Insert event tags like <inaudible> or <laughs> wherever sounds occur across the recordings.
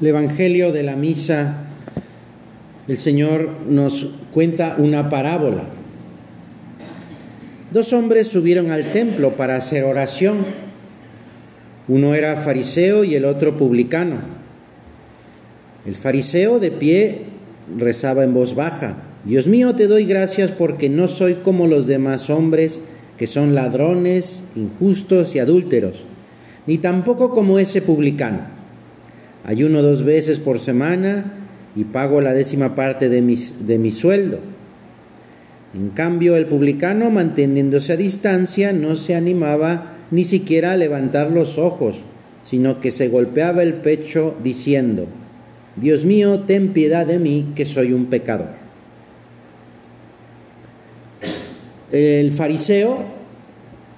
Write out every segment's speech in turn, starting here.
el Evangelio de la Misa, el Señor nos cuenta una parábola. Dos hombres subieron al templo para hacer oración. Uno era fariseo y el otro publicano. El fariseo de pie rezaba en voz baja, Dios mío, te doy gracias porque no soy como los demás hombres que son ladrones, injustos y adúlteros, ni tampoco como ese publicano. Ayuno dos veces por semana y pago la décima parte de mi, de mi sueldo. En cambio, el publicano, manteniéndose a distancia, no se animaba ni siquiera a levantar los ojos, sino que se golpeaba el pecho diciendo, Dios mío, ten piedad de mí, que soy un pecador. El fariseo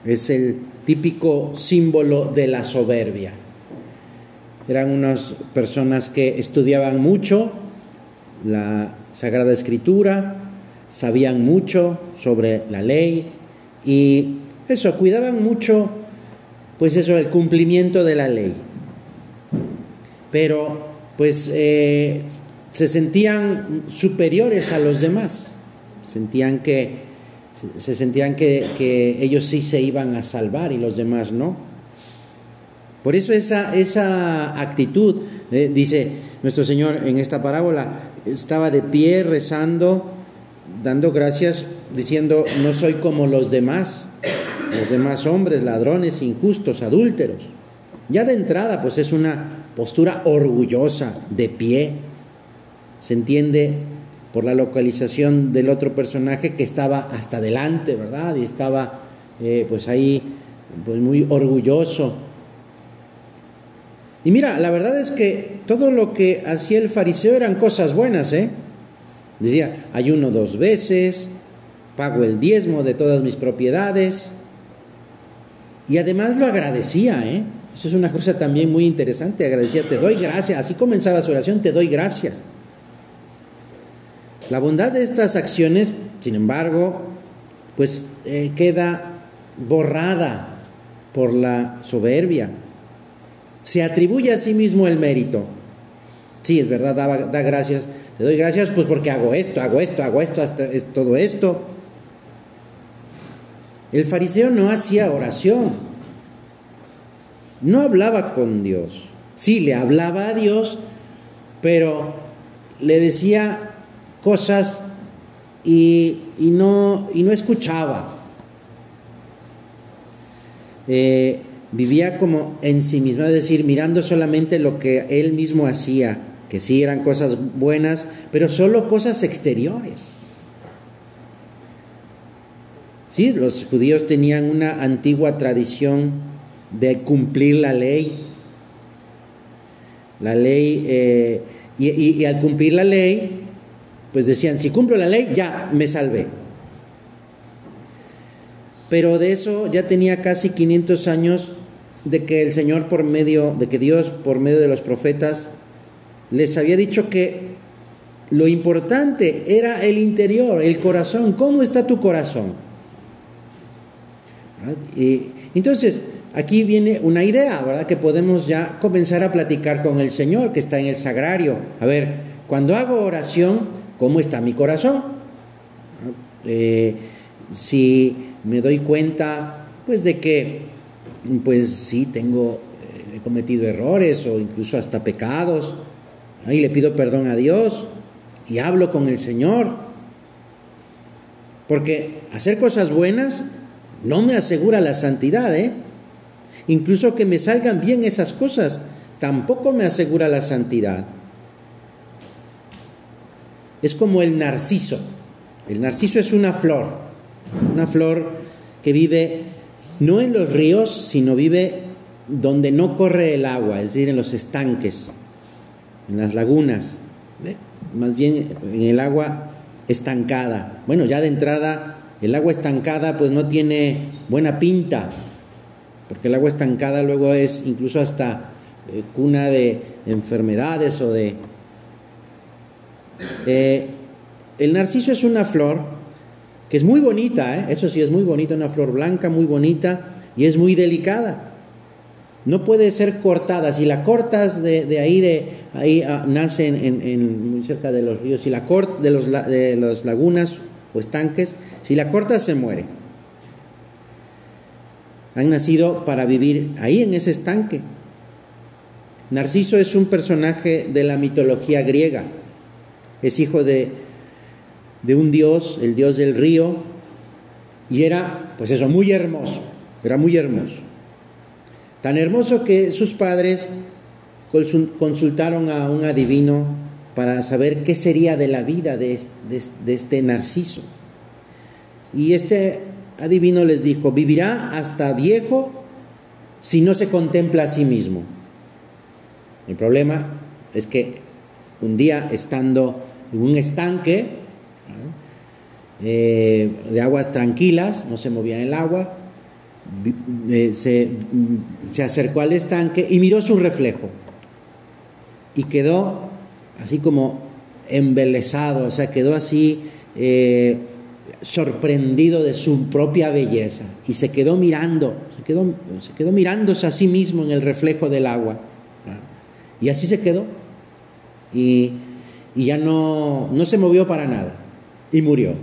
es el típico símbolo de la soberbia. Eran unas personas que estudiaban mucho la Sagrada Escritura, sabían mucho sobre la ley y eso, cuidaban mucho, pues eso, el cumplimiento de la ley. Pero, pues, eh, se sentían superiores a los demás, sentían que, se sentían que, que ellos sí se iban a salvar y los demás no. Por eso esa, esa actitud, eh, dice nuestro Señor en esta parábola, estaba de pie rezando, dando gracias, diciendo, no soy como los demás, los demás hombres, ladrones, injustos, adúlteros. Ya de entrada, pues es una postura orgullosa, de pie. Se entiende por la localización del otro personaje que estaba hasta adelante, ¿verdad? Y estaba eh, pues ahí pues muy orgulloso, y mira, la verdad es que todo lo que hacía el fariseo eran cosas buenas, ¿eh? Decía, ayuno dos veces, pago el diezmo de todas mis propiedades. Y además lo agradecía, ¿eh? Eso es una cosa también muy interesante, agradecía, te doy gracias, así comenzaba su oración, te doy gracias. La bondad de estas acciones, sin embargo, pues eh, queda borrada por la soberbia, se atribuye a sí mismo el mérito. Sí, es verdad, da, gracias. Te doy gracias pues porque hago esto, hago esto, hago esto, hasta todo esto. El fariseo no hacía oración. No hablaba con Dios. Sí, le hablaba a Dios, pero le decía cosas y, no, y no escuchaba. Eh, vivía como en sí mismo, es decir, mirando solamente lo que él mismo hacía, que sí eran cosas buenas, pero solo cosas exteriores. Sí, los judíos tenían una antigua tradición de cumplir la ley. La ley, eh, y, y al cumplir la ley, pues decían, si cumplo la ley, ya me salvé. Pero de eso ya tenía casi 500 años de que el Señor por medio, de que Dios por medio de los profetas les había dicho que lo importante era el interior, el corazón. ¿Cómo está tu corazón? Y entonces, aquí viene una idea, ¿verdad? Que podemos ya comenzar a platicar con el Señor que está en el sagrario. A ver, cuando hago oración, ¿cómo está mi corazón? Eh, si me doy cuenta, pues de que pues sí, tengo, eh, he cometido errores o incluso hasta pecados, y le pido perdón a Dios y hablo con el Señor. Porque hacer cosas buenas no me asegura la santidad, ¿eh? Incluso que me salgan bien esas cosas, tampoco me asegura la santidad. Es como el narciso. El narciso es una flor, una flor que vive no en los ríos, sino vive donde no corre el agua, es decir, en los estanques, en las lagunas, más bien en el agua estancada. Bueno, ya de entrada, el agua estancada pues no tiene buena pinta, porque el agua estancada luego es incluso hasta eh, cuna de enfermedades o de... Eh, el narciso es una flor que es muy bonita, ¿eh? eso sí, es muy bonita, una flor blanca muy bonita y es muy delicada. no puede ser cortada. Si la cortas de, ahí, de ahí ah, nace en, muy cerca de los ríos, si la cort, de, los, de las lagunas o estanques, si la cortas se muere. Han nacido para vivir ahí en ese estanque. Narciso es un personaje de la mitología griega. Es hijo de, de un dios, el dios del río, y era, pues eso, muy hermoso, era muy hermoso. Tan hermoso que sus padres consultaron a un adivino para saber qué sería de la vida de, este Narciso. Y este adivino les dijo, vivirá hasta viejo si no se contempla a sí mismo. El problema es que un día estando en un estanque eh, de aguas tranquilas, no se movía el agua, eh, se, se acercó al estanque y miró su reflejo y quedó así como embelesado, o sea, quedó así eh, sorprendido de su propia belleza y se quedó mirando, se quedó, se quedó mirándose a sí mismo en el reflejo del agua. Y así se quedó. Y, y ya no, no se movió para nada y murió.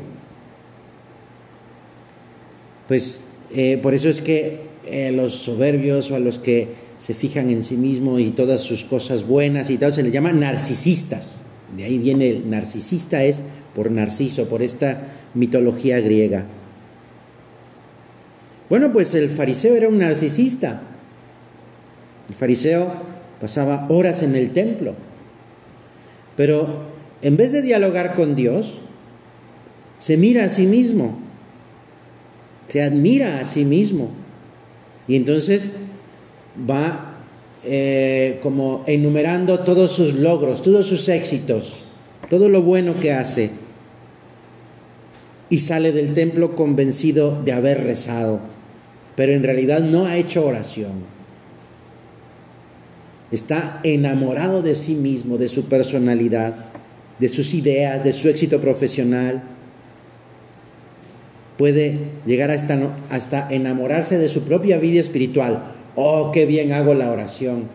Pues eh, por eso es que eh, los soberbios o a los que se fijan en sí mismos y todas sus cosas buenas y tal, se les llama narcisistas. De ahí viene el narcisista, es por Narciso, por esta mitología griega. Bueno, pues el fariseo era un narcisista. El fariseo pasaba horas en el templo, pero en vez de dialogar con Dios, se mira a sí mismo se admira a sí mismo. Y entonces va eh, como enumerando todos sus logros, todos sus éxitos, todo lo bueno que hace. Y sale del templo convencido de haber rezado, pero en realidad no ha hecho oración. Está enamorado de sí mismo, de su personalidad, de sus ideas, de su éxito profesional puede llegar hasta, hasta enamorarse de su propia vida espiritual. Oh, qué bien hago la oración.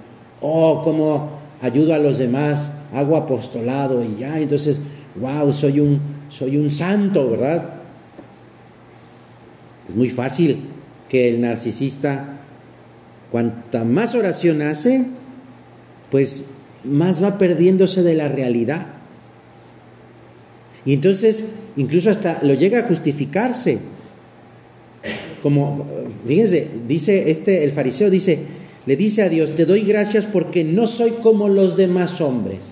Oh, cómo ayudo a los demás, hago apostolado y ya, entonces, wow, soy un, soy un santo, ¿verdad? Es muy fácil que el narcisista, cuanta más oración hace, pues más va perdiéndose de la realidad. Y entonces incluso hasta lo llega a justificarse. Como, fíjense, dice este, el fariseo dice, le dice a Dios, te doy gracias porque no soy como los demás hombres.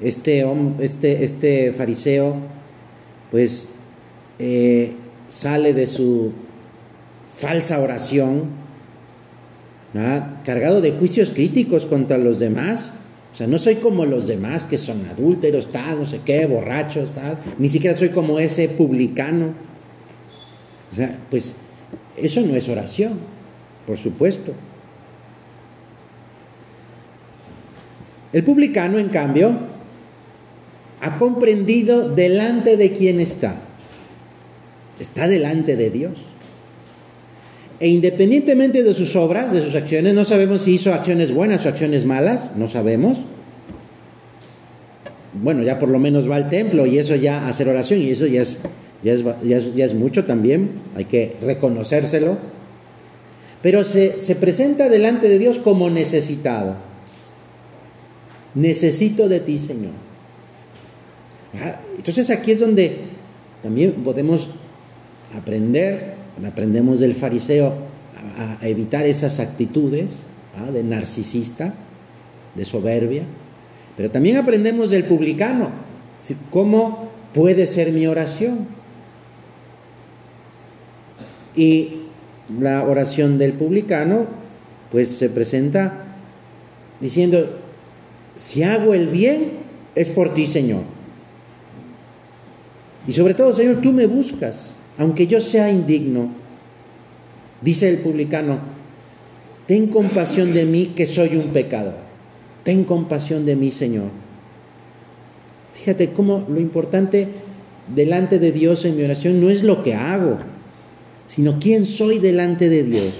Este, este, este fariseo, pues, eh, sale de su falsa oración, cargado de juicios críticos contra los demás, sea, no soy como los demás que son adúlteros, tal, no sé qué, borrachos, tal. Ni siquiera soy como ese publicano. O sea, pues eso no es oración, por supuesto. El publicano, en cambio, ha comprendido delante de quién está. Está delante de Dios. E independientemente de sus obras, de sus acciones, no sabemos si hizo acciones buenas o acciones malas, no sabemos. Bueno, ya por lo menos va al templo y eso ya hacer oración y eso ya es, ya es, ya es, mucho también, hay que reconocérselo. Pero se, se presenta delante de Dios como necesitado. Necesito de ti, Señor. Ah, entonces aquí es donde también podemos aprender aprendemos del fariseo a, evitar esas actitudes ¿ah? de narcisista, de soberbia, pero también aprendemos del publicano, cómo puede ser mi oración. Y la oración del publicano, pues se presenta diciendo, si hago el bien, es por ti, Señor. Y sobre todo, Señor, tú me buscas aunque yo sea indigno, dice el publicano, ten compasión de mí que soy un pecador. Ten compasión de mí, Señor. Fíjate cómo lo importante delante de Dios en mi oración no es lo que hago, sino quién soy delante de Dios.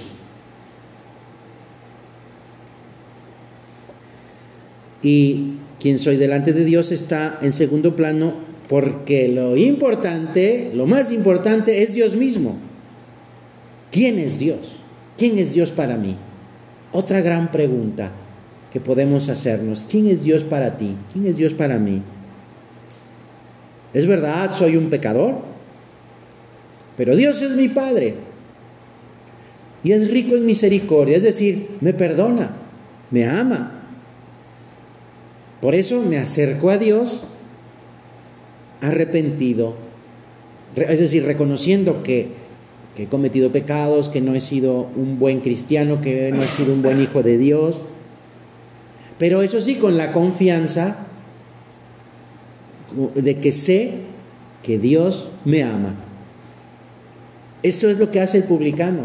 Y quién soy delante de Dios está en segundo plano porque lo importante, lo más importante es Dios mismo. ¿Quién es Dios? ¿Quién es Dios para mí? Otra gran pregunta que podemos hacernos. ¿Quién es Dios para ti? ¿Quién es Dios para mí? Es verdad, soy un pecador, pero Dios es mi Padre y es rico en misericordia, es decir, me perdona, me ama. Por eso me acerco a Dios arrepentido, es decir, reconociendo que, he cometido pecados, que no he sido un buen cristiano, que no he sido un buen hijo de Dios, pero eso sí, con la confianza de que sé que Dios me ama. Eso es lo que hace el publicano.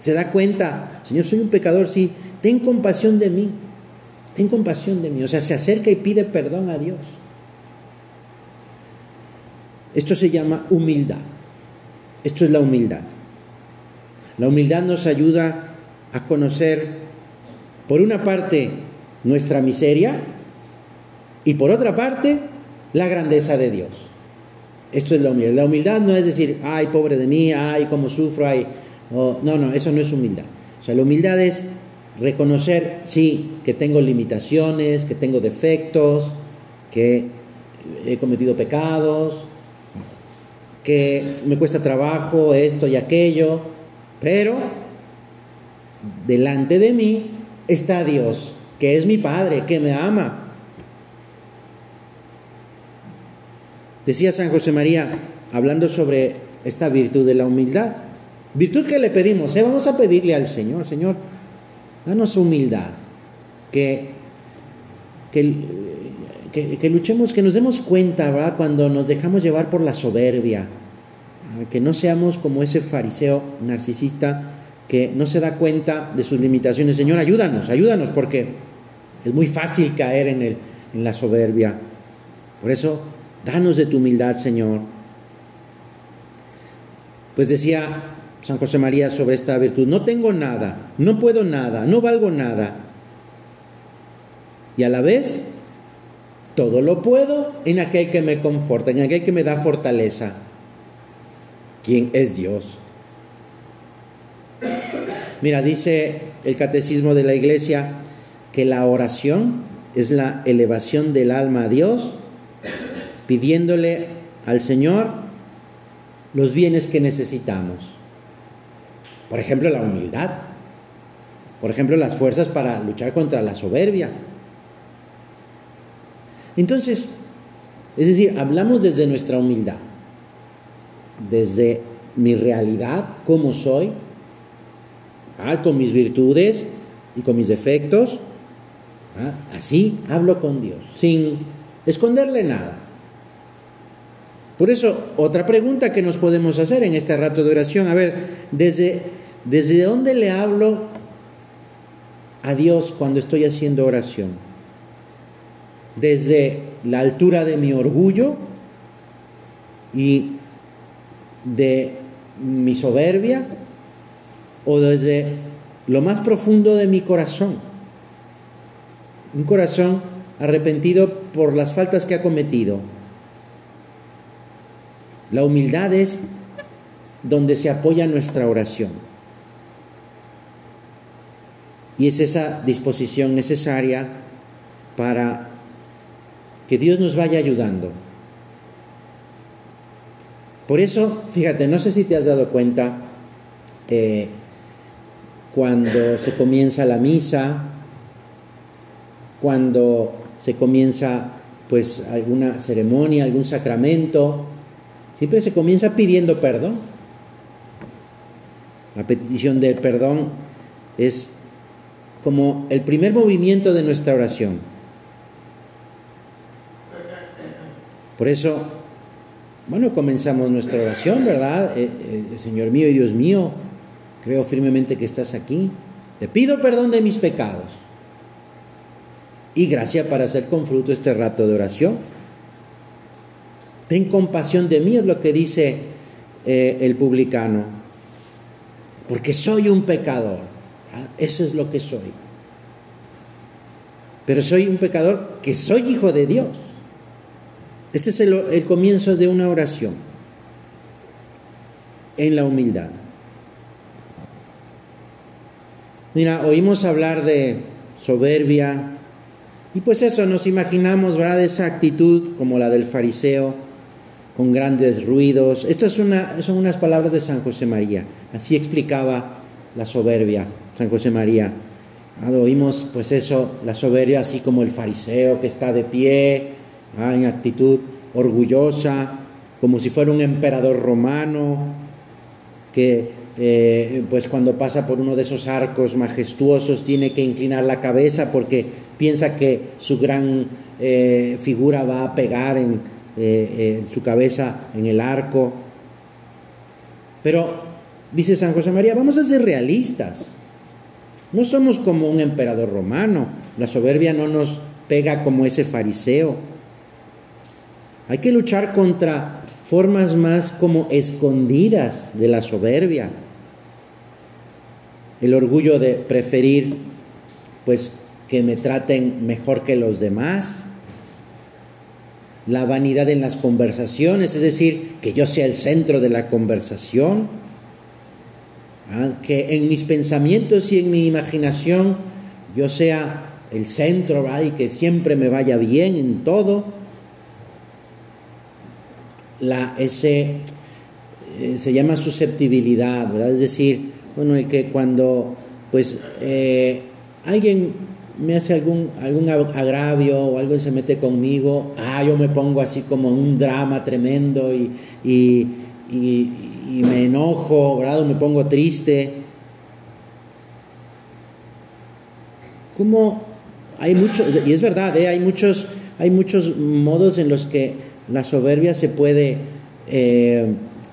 Se da cuenta, Señor, soy un pecador, sí, ten compasión de mí, ten compasión de mí. O sea, se acerca y pide perdón a Dios. Esto se llama humildad. Esto es la humildad. La humildad nos ayuda a conocer, por una parte, nuestra miseria y por otra parte, la grandeza de Dios. Esto es la humildad. La humildad no es decir, ay, pobre de mí, ay, cómo sufro, ay. no, no, eso no es humildad. O sea, la humildad es reconocer, sí, que tengo limitaciones, que tengo defectos, que he cometido pecados, que me cuesta trabajo esto y aquello, pero delante de mí está Dios, que es mi Padre, que me ama, Decía San José María, hablando sobre esta virtud de la humildad, virtud que le pedimos, ¿eh? vamos a pedirle al Señor, Señor, danos humildad, que, que, luchemos, que nos demos cuenta, ¿verdad? Cuando nos dejamos llevar por la soberbia, que no seamos como ese fariseo narcisista que no se da cuenta de sus limitaciones. Señor, ayúdanos, ayúdanos, porque es muy fácil caer en, el, en la soberbia. Por eso Danos de tu humildad, Señor. Pues decía San José María sobre esta virtud, no tengo nada, no puedo nada, no valgo nada. Y a la vez, todo lo puedo en aquel que me conforta, en aquel que me da fortaleza. ¿Quién es Dios? Mira, dice el catecismo de la iglesia que la oración es la elevación del alma a Dios pidiéndole al Señor los bienes que necesitamos. Por ejemplo, la humildad. Por ejemplo, las fuerzas para luchar contra la soberbia. Entonces, es decir, hablamos desde nuestra humildad, desde mi realidad, cómo soy, ah, con mis virtudes y con mis defectos. Ah, así hablo con Dios, sin esconderle nada. Por eso, otra pregunta que nos podemos hacer en este rato de oración, a ver, ¿desde, desde dónde le hablo a Dios cuando estoy haciendo oración? ¿Desde la altura de mi orgullo y de mi soberbia? ¿O desde lo más profundo de mi corazón? Un corazón arrepentido por las faltas que ha cometido la humildad es donde se apoya nuestra oración. Y es esa disposición necesaria para que Dios nos vaya ayudando. Por eso, fíjate, no sé si te has dado cuenta, eh, cuando se comienza la misa, cuando se comienza pues alguna ceremonia, algún sacramento, Siempre se comienza pidiendo perdón. La petición del perdón es como el primer movimiento de nuestra oración. Por eso, bueno, comenzamos nuestra oración, ¿verdad? Eh, eh, Señor mío y Dios mío, creo firmemente que estás aquí. Te pido perdón de mis pecados. Y gracias para hacer con fruto este rato de oración. Ten compasión de mí, es lo que dice eh, el publicano? Porque soy un pecador. Ah, eso es lo que soy. Pero soy un pecador que soy hijo de Dios. Este es el, comienzo de una oración en la humildad. Mira, oímos hablar de soberbia y pues eso, nos imaginamos, ¿verdad? Esa actitud como la del fariseo, con grandes ruidos. Estas son unas palabras de San José María. Así explicaba la soberbia, San José María. Oímos pues eso, la soberbia así como el fariseo que está de pie, en actitud orgullosa, como si fuera un emperador romano, que eh, pues cuando pasa por uno de esos arcos majestuosos tiene que inclinar la cabeza porque piensa que su gran eh, figura va a pegar en, eh, en su cabeza en el arco. Pero, dice San José María, vamos a ser realistas. No somos como un emperador romano. La soberbia no nos pega como ese fariseo. Hay que luchar contra formas más como escondidas de la soberbia. El orgullo de preferir pues que me traten mejor que los demás. La vanidad en las conversaciones, es decir, que yo sea el centro de la conversación. ¿ah? Que en mis pensamientos y en mi imaginación yo sea el centro y que siempre me vaya bien en todo la, ese, eh, se llama susceptibilidad, ¿verdad? Es decir, bueno, el que cuando pues eh, alguien me hace algún, algún agravio o algo se mete conmigo, ah, yo me pongo así como un drama tremendo y, y, me enojo, ¿verdad? O me pongo triste. ¿Cómo? Hay muchos, y es verdad, ¿eh? hay, muchos, hay muchos modos en los que la soberbia se puede eh,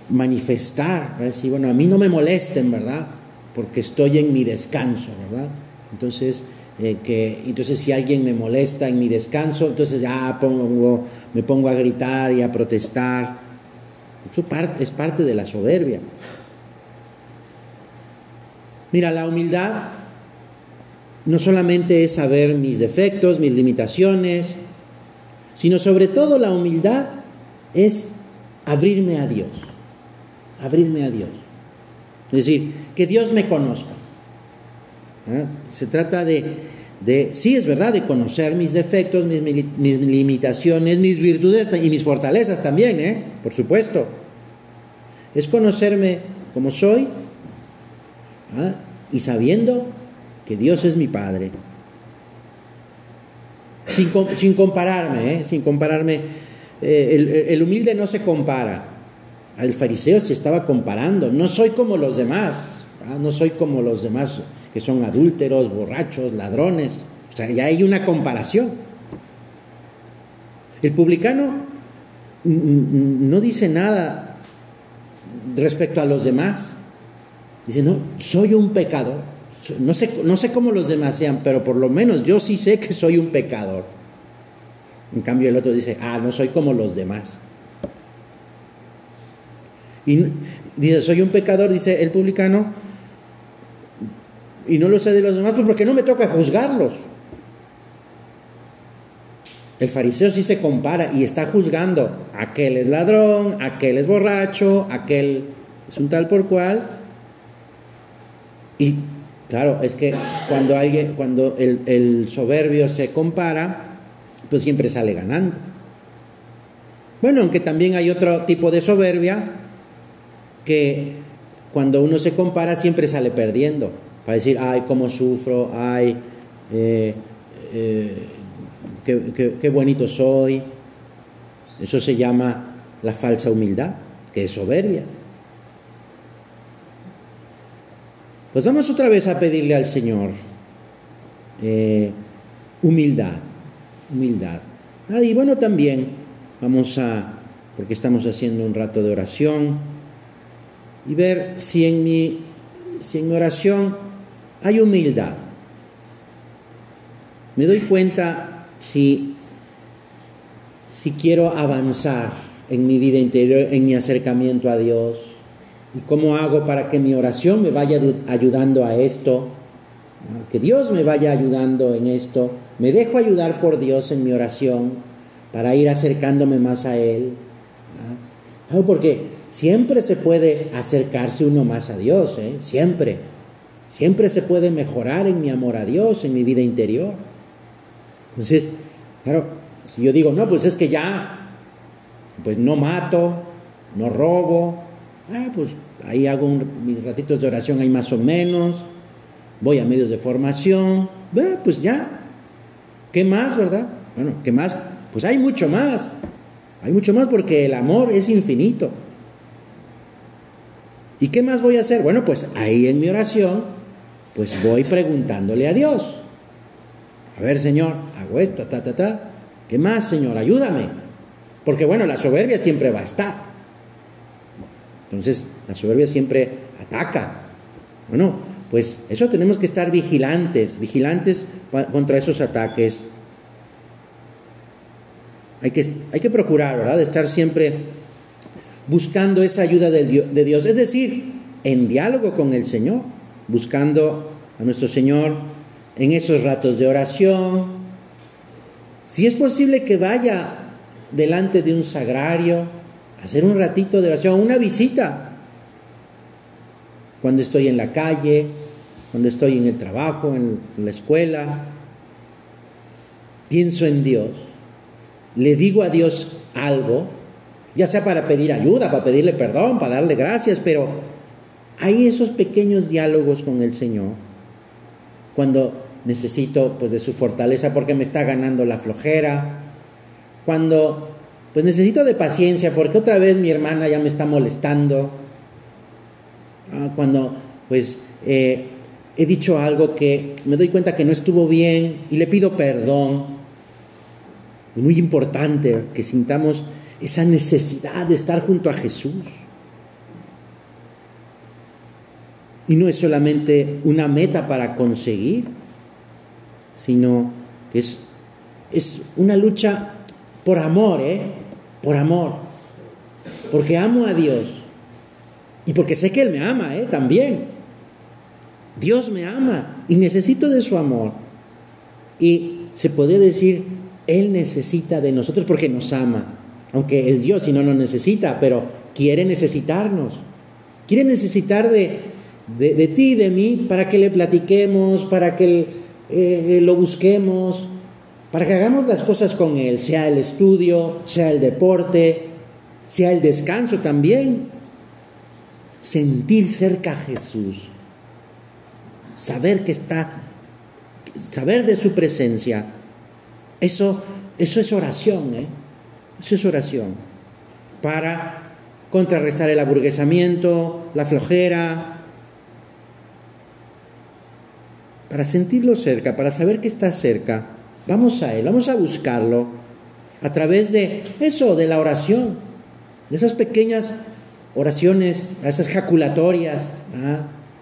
manifestar, decir, bueno, a mí no me molesten, ¿verdad? Porque estoy en mi descanso, ¿verdad? Entonces, eh, que, entonces si alguien me molesta en mi descanso, entonces ya pongo, me pongo a gritar y a protestar. Eso es parte de la soberbia. Mira, la humildad no solamente es saber mis defectos, mis limitaciones, sino sobre todo la humildad es abrirme a Dios, abrirme a Dios. Es decir, que Dios me conozca. ¿Ah? Se trata de, de, sí es verdad, de conocer mis defectos, mis, limitaciones, mis virtudes y mis fortalezas también, ¿eh? por supuesto. Es conocerme como soy ¿ah? y sabiendo que Dios es mi Padre sin, compararme, ¿eh? sin compararme. Eh, el, humilde no se compara. El fariseo se estaba comparando. No soy como los demás. No soy como los demás que son adúlteros, borrachos, ladrones. O sea, ya hay una comparación. El publicano no dice nada respecto a los demás. Dice, no, soy un pecador. No sé, no sé cómo los demás sean, pero por lo menos yo sí sé que soy un pecador. En cambio el otro dice, ah, no soy como los demás. Y dice, soy un pecador, dice el publicano, y no lo sé de los demás, pues porque no me toca juzgarlos. El fariseo sí se compara y está juzgando. Aquel es ladrón, aquel es borracho, aquel es un tal por cual. Y Claro, es que cuando, alguien, cuando el, soberbio se compara, pues siempre sale ganando. Bueno, aunque también hay otro tipo de soberbia que cuando uno se compara siempre sale perdiendo. Para decir, ay, cómo sufro, ay, eh, eh, qué bonito soy. Eso se llama la falsa humildad, que es soberbia. Pues vamos otra vez a pedirle al Señor eh, humildad, humildad. Ah, y bueno, también vamos a, porque estamos haciendo un rato de oración, y ver si en mi, si en mi oración hay humildad. Me doy cuenta si, si quiero avanzar en mi vida interior, en mi acercamiento a Dios, ¿Y cómo hago para que mi oración me vaya ayudando a esto? Que Dios me vaya ayudando en esto. Me dejo ayudar por Dios en mi oración para ir acercándome más a Él. Porque siempre se puede acercarse uno más a Dios, ¿eh? siempre. Siempre se puede mejorar en mi amor a Dios, en mi vida interior. Entonces, claro, si yo digo, no, pues es que ya, pues no mato, no robo, ah, pues ahí hago mis ratitos de oración ahí más o menos, voy a medios de formación, pues ya, ¿qué más, verdad? Bueno, ¿qué más? Pues hay mucho más, hay mucho más porque el amor es infinito. ¿Y qué más voy a hacer? Bueno, pues ahí en mi oración, pues voy preguntándole a Dios. A ver, Señor, hago esto, ta, ta, ta. ¿Qué más, Señor? Ayúdame. Porque bueno, la soberbia siempre va a estar. Entonces, la soberbia siempre ataca. Bueno, pues eso tenemos que estar vigilantes, vigilantes contra esos ataques. Hay que, hay que procurar, ¿verdad? De estar siempre buscando esa ayuda de Dios, es decir, en diálogo con el Señor, buscando a nuestro Señor en esos ratos de oración. Si es posible que vaya delante de un sagrario, hacer un ratito de oración, una visita, cuando estoy en la calle, cuando estoy en el trabajo, en la escuela, pienso en Dios, le digo a Dios algo, ya sea para pedir ayuda, para pedirle perdón, para darle gracias, pero hay esos pequeños diálogos con el Señor cuando necesito pues de su fortaleza porque me está ganando la flojera, cuando pues necesito de paciencia porque otra vez mi hermana ya me está molestando, ah, cuando pues eh, he dicho algo que me doy cuenta que no estuvo bien y le pido perdón. Es muy importante que sintamos esa necesidad de estar junto a Jesús. Y no es solamente una meta para conseguir, sino que es, es una lucha por amor, ¿eh? Por amor. Porque amo a Dios. Y porque sé que Él me ama, ¿eh? También. Dios me ama y necesito de su amor. Y se podría decir, Él necesita de nosotros porque nos ama aunque es Dios y no nos necesita, pero quiere necesitarnos. Quiere necesitar de, de, ti y de mí para que le platiquemos, para que eh, lo busquemos, para que hagamos las cosas con Él, sea el estudio, sea el deporte, sea el descanso también. Sentir cerca a Jesús, saber que está, saber de su presencia, eso, eso es oración, ¿eh? Eso es oración. Para contrarrestar el aburguesamiento, la flojera, para sentirlo cerca, para saber que está cerca. Vamos a Él, vamos a buscarlo a través de eso, de la oración, de esas pequeñas oraciones, esas jaculatorias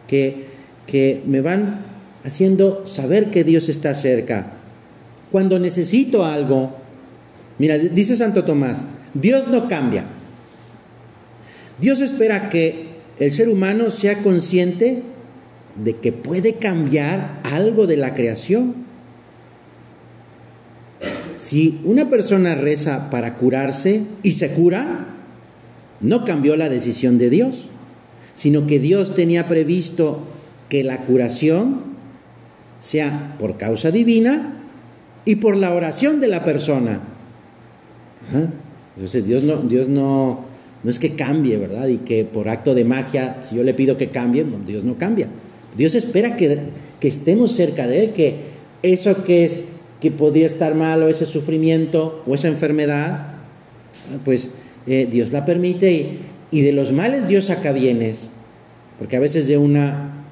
que, que me van haciendo saber que Dios está cerca. Cuando necesito algo, Mira, dice Santo Tomás, Dios no cambia. Dios espera que el ser humano sea consciente de que puede cambiar algo de la creación. Si una persona reza para curarse y se cura, no cambió la decisión de Dios, sino que Dios tenía previsto que la curación sea por causa divina y por la oración de la persona. Entonces Dios no, Dios no, no es que cambie, ¿verdad? Y que por acto de magia, si yo le pido que cambie, Dios no cambia. Dios espera que, que estemos cerca de Él, que eso que, es, que podría estar mal o ese sufrimiento o esa enfermedad, pues eh, Dios la permite y, y de los males Dios saca bienes. Porque a veces de una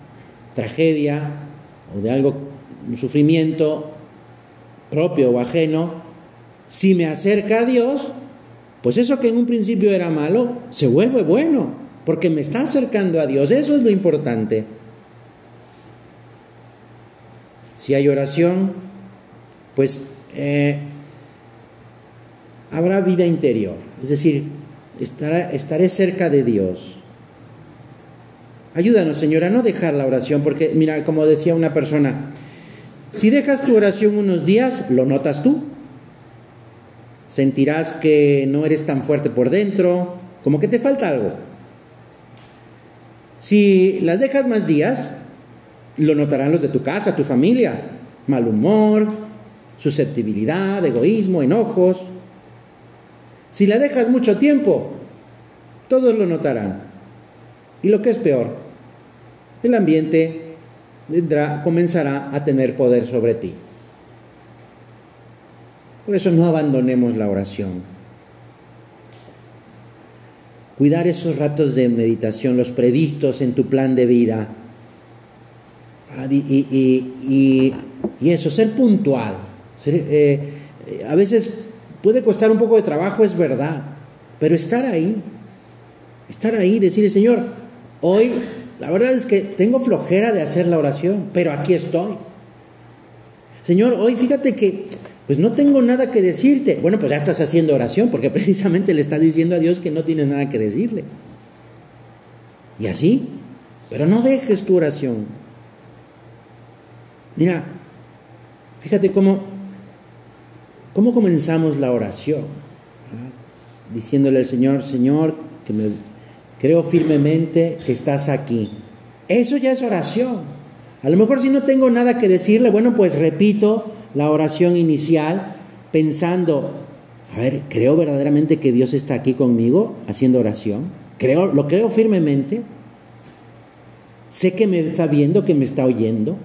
tragedia o de algo, un sufrimiento propio o ajeno, si me acerca a Dios, pues eso que en un principio era malo, se vuelve bueno, porque me está acercando a Dios. Eso es lo importante. Si hay oración, pues eh, habrá vida interior, es decir, estaré, cerca de Dios. Ayúdanos, Señor, a no dejar la oración, porque mira, como decía una persona, si dejas tu oración unos días, lo notas tú. Sentirás que no eres tan fuerte por dentro, como que te falta algo. Si las dejas más días, lo notarán los de tu casa, tu familia. Mal humor, susceptibilidad, egoísmo, enojos. Si la dejas mucho tiempo, todos lo notarán. Y lo que es peor, el ambiente comenzará a tener poder sobre ti. Por eso no abandonemos la oración. Cuidar esos ratos de meditación, los previstos en tu plan de vida. Ah, y, eso, ser puntual. Eh, a veces puede costar un poco de trabajo, es verdad, pero estar ahí, estar ahí, decirle, Señor, hoy la verdad es que tengo flojera de hacer la oración, pero aquí estoy. Señor, hoy fíjate que pues no tengo nada que decirte. Bueno, pues ya estás haciendo oración porque <laughs> precisamente le estás diciendo a Dios que no tienes nada que decirle. Y así, pero no dejes tu oración. Mira, fíjate cómo, cómo comenzamos la oración. Diciéndole al Señor, Señor, que me creo firmemente que estás aquí. Eso ya es oración. A lo mejor si no tengo nada que decirle, bueno, pues repito la oración inicial pensando, a ver, creo verdaderamente que Dios está aquí conmigo haciendo oración. Creo, lo creo firmemente. Sé que me está viendo, que me está oyendo.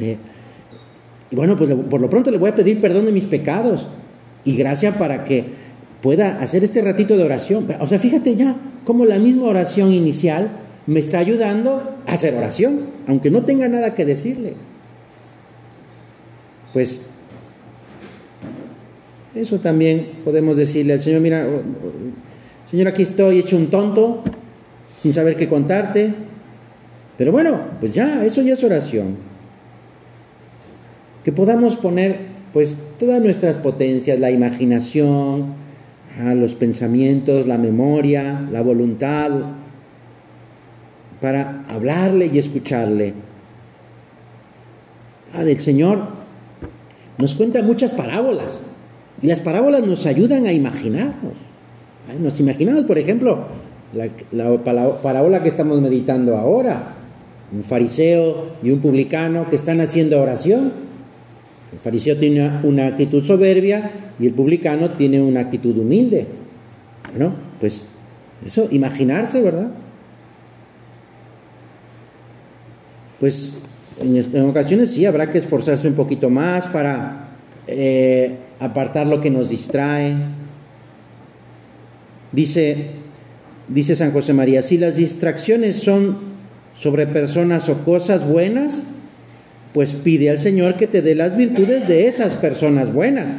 Eh, y bueno, pues por lo pronto le voy a pedir perdón de mis pecados y gracia para que pueda hacer este ratito de oración. O sea, fíjate ya cómo la misma oración inicial me está ayudando a hacer oración, aunque no tenga nada que decirle. Pues eso también podemos decirle al Señor, mira, Señor, aquí estoy hecho un tonto, sin saber qué contarte, pero bueno, pues ya, eso ya es oración. Que podamos poner pues todas nuestras potencias, la imaginación, los pensamientos, la memoria, la voluntad, para hablarle y escucharle. Ah, del Señor nos cuenta muchas parábolas y las parábolas nos ayudan a imaginarnos. Nos imaginamos, por ejemplo, la parábola que estamos meditando ahora, un fariseo y un publicano que están haciendo oración. El fariseo tiene una actitud soberbia y el publicano tiene una actitud humilde. Bueno, pues eso, imaginarse, ¿verdad? Pues en, ocasiones sí habrá que esforzarse un poquito más para eh, apartar lo que nos distrae. Dice, dice San José María, si las distracciones son sobre personas o cosas buenas, pues pide al Señor que te dé las virtudes de esas personas buenas.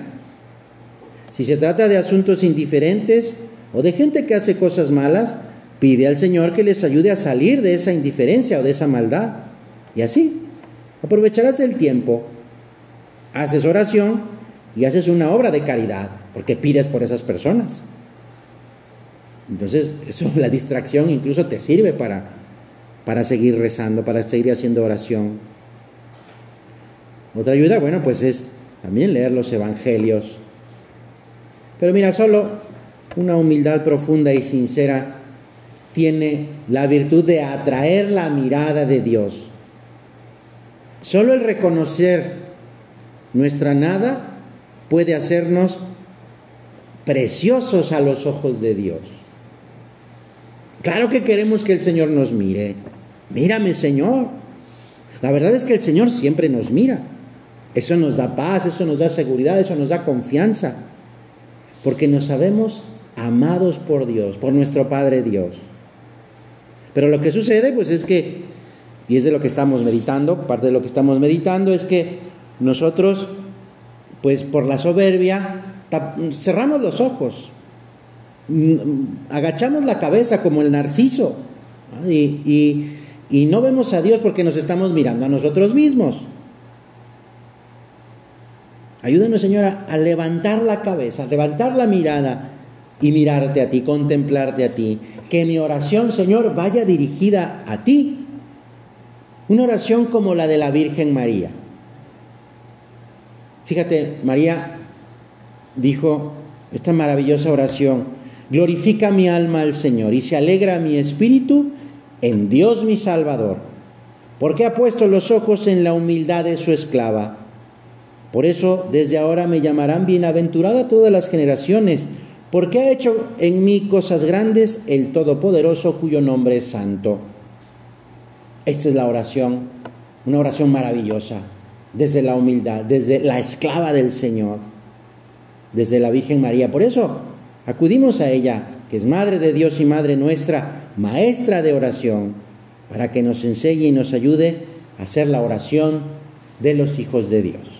Si se trata de asuntos indiferentes o de gente que hace cosas malas, pide al Señor que les ayude a salir de esa indiferencia o de esa maldad. Y así, aprovecharás el tiempo, haces oración y haces una obra de caridad, porque pides por esas personas. Entonces, eso, <laughs> la distracción incluso te sirve para, para seguir rezando, para seguir haciendo oración. Otra ayuda, bueno, pues es también leer los evangelios, pero mira, solo una humildad profunda y sincera tiene la virtud de atraer la mirada de Dios. Solo el reconocer nuestra nada puede hacernos preciosos a los ojos de Dios. Claro que queremos que el Señor nos mire. Mírame, Señor. La verdad es que el Señor siempre nos mira. Eso nos da paz, eso nos da seguridad, eso nos da confianza porque nos sabemos amados por Dios, por nuestro Padre Dios. Pero lo que sucede, pues es que, y es de lo que estamos meditando, parte de lo que estamos meditando es que nosotros, pues por la soberbia, cerramos los ojos, agachamos la cabeza como el narciso y, y no vemos a Dios porque nos estamos mirando a nosotros mismos. Ayúdanos, Señora, a levantar la cabeza, a levantar la mirada y mirarte a ti, contemplarte a ti. Que mi oración, Señor, vaya dirigida a ti. Una oración como la de la Virgen María. Fíjate, María dijo esta maravillosa oración, glorifica mi alma al Señor y se alegra mi espíritu en Dios mi Salvador, porque ha puesto los ojos en la humildad de su esclava. Por eso desde ahora me llamarán bienaventurada todas las generaciones, porque ha hecho en mí cosas grandes el Todopoderoso cuyo nombre es santo. Esta es la oración, una oración maravillosa, desde la humildad, desde la esclava del Señor, desde la Virgen María. Por eso acudimos a ella, que es Madre de Dios y Madre nuestra, maestra de oración, para que nos enseñe y nos ayude a hacer la oración de los hijos de Dios.